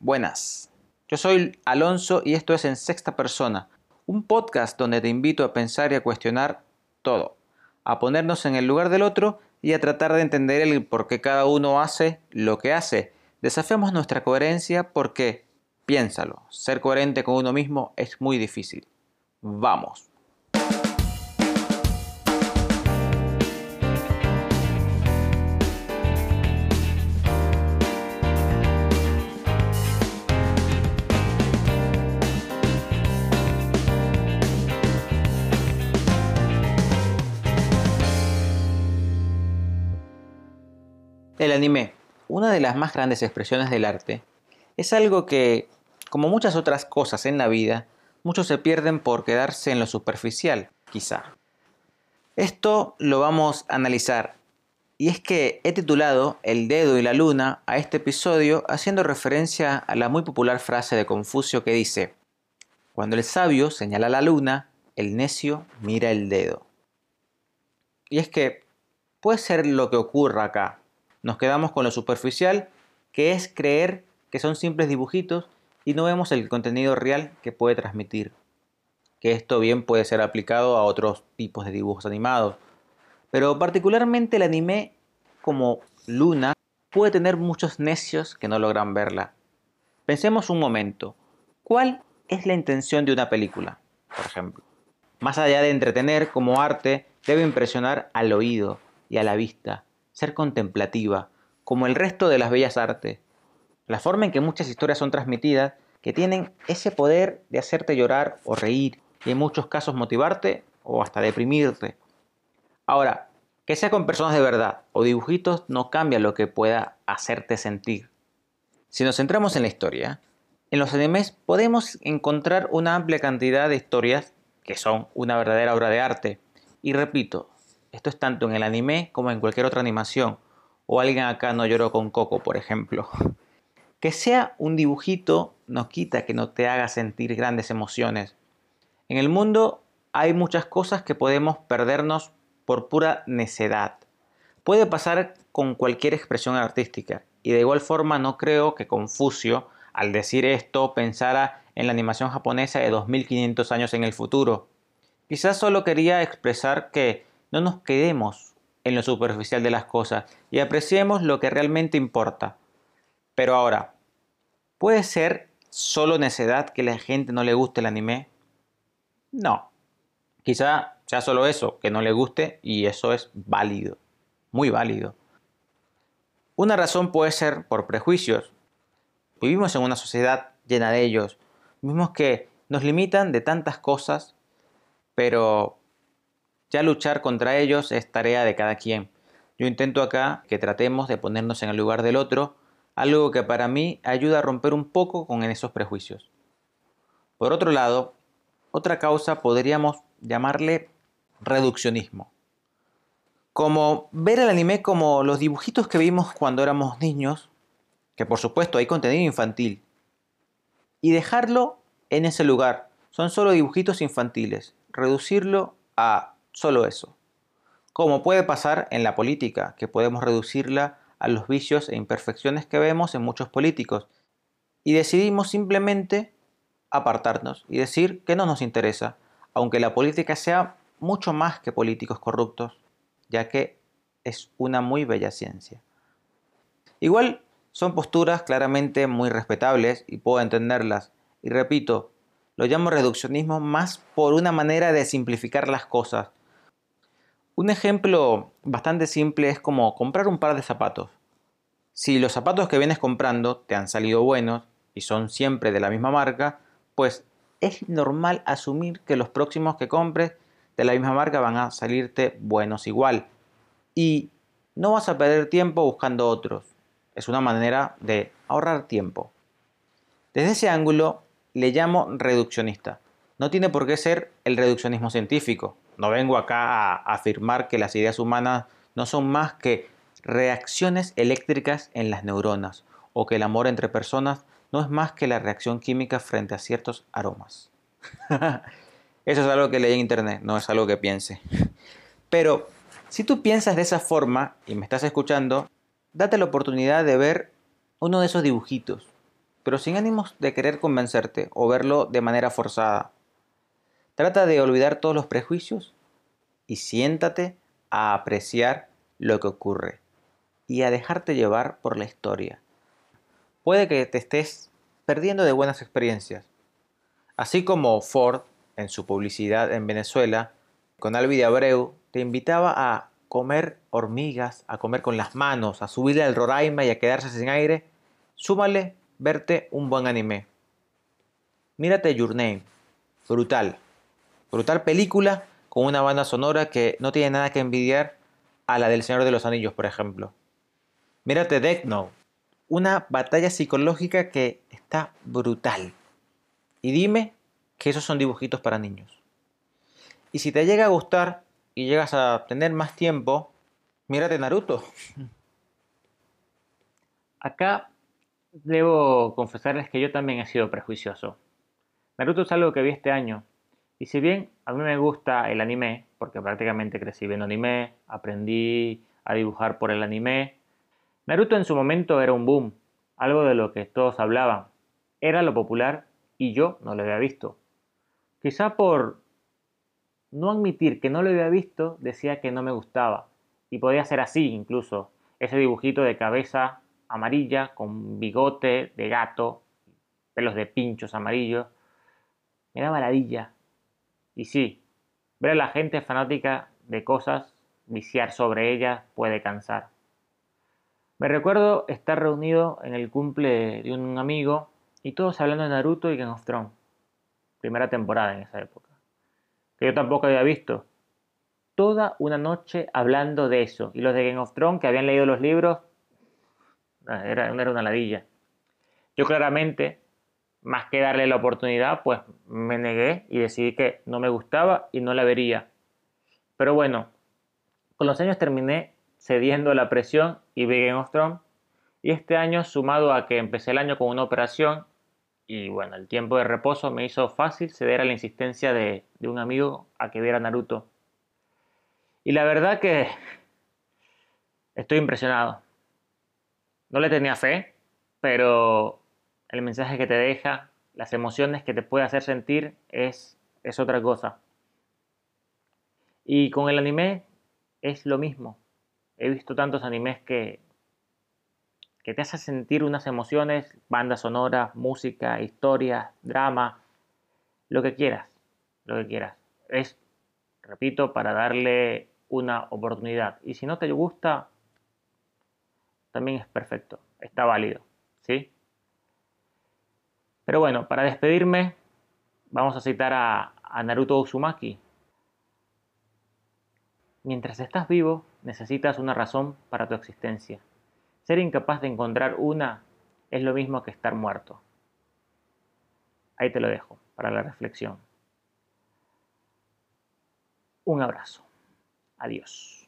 buenas. Yo soy Alonso y esto es En Sexta Persona, un podcast donde te invito a pensar y a cuestionar todo, a ponernos en el lugar del otro y a tratar de entender el por qué cada uno hace lo que hace. Desafiamos nuestra coherencia porque, piénsalo, ser coherente con uno mismo es muy difícil. Vamos. El anime, una de las más grandes expresiones del arte, es algo que, como muchas otras cosas en la vida, muchos se pierden por quedarse en lo superficial, quizá. Esto lo vamos a analizar, y es que he titulado El dedo y la luna a este episodio haciendo referencia a la muy popular frase de Confucio que dice, Cuando el sabio señala la luna, el necio mira el dedo. Y es que puede ser lo que ocurra acá, nos quedamos con lo superficial, que es creer que son simples dibujitos y no vemos el contenido real que puede transmitir. Que esto bien puede ser aplicado a otros tipos de dibujos animados. Pero particularmente el anime como Luna puede tener muchos necios que no logran verla. Pensemos un momento, ¿cuál es la intención de una película, por ejemplo? Más allá de entretener como arte, debe impresionar al oído y a la vista, ser contemplativa, como el resto de las bellas artes. La forma en que muchas historias son transmitidas, que tienen ese poder de hacerte llorar o reír, y en muchos casos motivarte o hasta deprimirte. Ahora, que sea con personas de verdad o dibujitos no cambia lo que pueda hacerte sentir. Si nos centramos en la historia, en los animes podemos encontrar una amplia cantidad de historias que son una verdadera obra de arte. Y repito, esto es tanto en el anime como en cualquier otra animación. O alguien acá no lloró con Coco, por ejemplo. Que sea un dibujito no quita que no te haga sentir grandes emociones. En el mundo hay muchas cosas que podemos perdernos por pura necedad. Puede pasar con cualquier expresión artística. Y de igual forma no creo que Confucio, al decir esto, pensara en la animación japonesa de 2500 años en el futuro. Quizás solo quería expresar que no nos quedemos en lo superficial de las cosas y apreciemos lo que realmente importa. Pero ahora, ¿puede ser solo necedad que la gente no le guste el anime? No. Quizá sea solo eso, que no le guste y eso es válido, muy válido. Una razón puede ser por prejuicios. Vivimos en una sociedad llena de ellos, mismos que nos limitan de tantas cosas, pero ya luchar contra ellos es tarea de cada quien. Yo intento acá que tratemos de ponernos en el lugar del otro, algo que para mí ayuda a romper un poco con esos prejuicios. Por otro lado, otra causa podríamos llamarle reduccionismo. Como ver el anime como los dibujitos que vimos cuando éramos niños, que por supuesto hay contenido infantil, y dejarlo en ese lugar. Son solo dibujitos infantiles. Reducirlo a solo eso. Como puede pasar en la política, que podemos reducirla a los vicios e imperfecciones que vemos en muchos políticos, y decidimos simplemente apartarnos y decir que no nos interesa, aunque la política sea mucho más que políticos corruptos, ya que es una muy bella ciencia. Igual son posturas claramente muy respetables y puedo entenderlas, y repito, lo llamo reduccionismo más por una manera de simplificar las cosas, un ejemplo bastante simple es como comprar un par de zapatos. Si los zapatos que vienes comprando te han salido buenos y son siempre de la misma marca, pues es normal asumir que los próximos que compres de la misma marca van a salirte buenos igual. Y no vas a perder tiempo buscando otros. Es una manera de ahorrar tiempo. Desde ese ángulo le llamo reduccionista. No tiene por qué ser el reduccionismo científico. No vengo acá a afirmar que las ideas humanas no son más que reacciones eléctricas en las neuronas o que el amor entre personas no es más que la reacción química frente a ciertos aromas. Eso es algo que leí en internet, no es algo que piense. Pero si tú piensas de esa forma y me estás escuchando, date la oportunidad de ver uno de esos dibujitos. pero sin ánimos de querer convencerte o verlo de manera forzada. Trata de olvidar todos los prejuicios y siéntate a apreciar lo que ocurre y a dejarte llevar por la historia. Puede que te estés perdiendo de buenas experiencias. Así como Ford, en su publicidad en Venezuela, con Alvi de Abreu, te invitaba a comer hormigas, a comer con las manos, a subirle al Roraima y a quedarse sin aire, súmale verte un buen anime. Mírate Your Name, brutal. Brutal película con una banda sonora que no tiene nada que envidiar a la del Señor de los Anillos, por ejemplo. Mírate Death Note, una batalla psicológica que está brutal. Y dime que esos son dibujitos para niños. Y si te llega a gustar y llegas a tener más tiempo, mírate Naruto. Acá debo confesarles que yo también he sido prejuicioso. Naruto es algo que vi este año. Y si bien a mí me gusta el anime, porque prácticamente crecí viendo anime, aprendí a dibujar por el anime, Naruto en su momento era un boom, algo de lo que todos hablaban. Era lo popular y yo no lo había visto. Quizá por no admitir que no lo había visto, decía que no me gustaba. Y podía ser así incluso. Ese dibujito de cabeza amarilla con bigote de gato, pelos de pinchos amarillos. Me da maravilla. Y sí, ver a la gente fanática de cosas, viciar sobre ellas, puede cansar. Me recuerdo estar reunido en el cumple de un amigo y todos hablando de Naruto y Game of Thrones. Primera temporada en esa época. Que yo tampoco había visto. Toda una noche hablando de eso. Y los de Game of Thrones que habían leído los libros era, era una ladilla. Yo claramente, más que darle la oportunidad, pues me negué y decidí que no me gustaba y no la vería. Pero bueno, con los años terminé cediendo a la presión y vi Game of Thrones. Y este año, sumado a que empecé el año con una operación y bueno, el tiempo de reposo me hizo fácil ceder a la insistencia de, de un amigo a que viera Naruto. Y la verdad que estoy impresionado. No le tenía fe, pero el mensaje que te deja, las emociones que te puede hacer sentir es, es otra cosa. Y con el anime es lo mismo. He visto tantos animes que, que te hacen sentir unas emociones, banda sonora, música, historia, drama, lo que quieras, lo que quieras. Es, repito, para darle una oportunidad. Y si no te gusta, también es perfecto, está válido, ¿sí? Pero bueno, para despedirme, vamos a citar a, a Naruto Uzumaki. Mientras estás vivo, necesitas una razón para tu existencia. Ser incapaz de encontrar una es lo mismo que estar muerto. Ahí te lo dejo para la reflexión. Un abrazo. Adiós.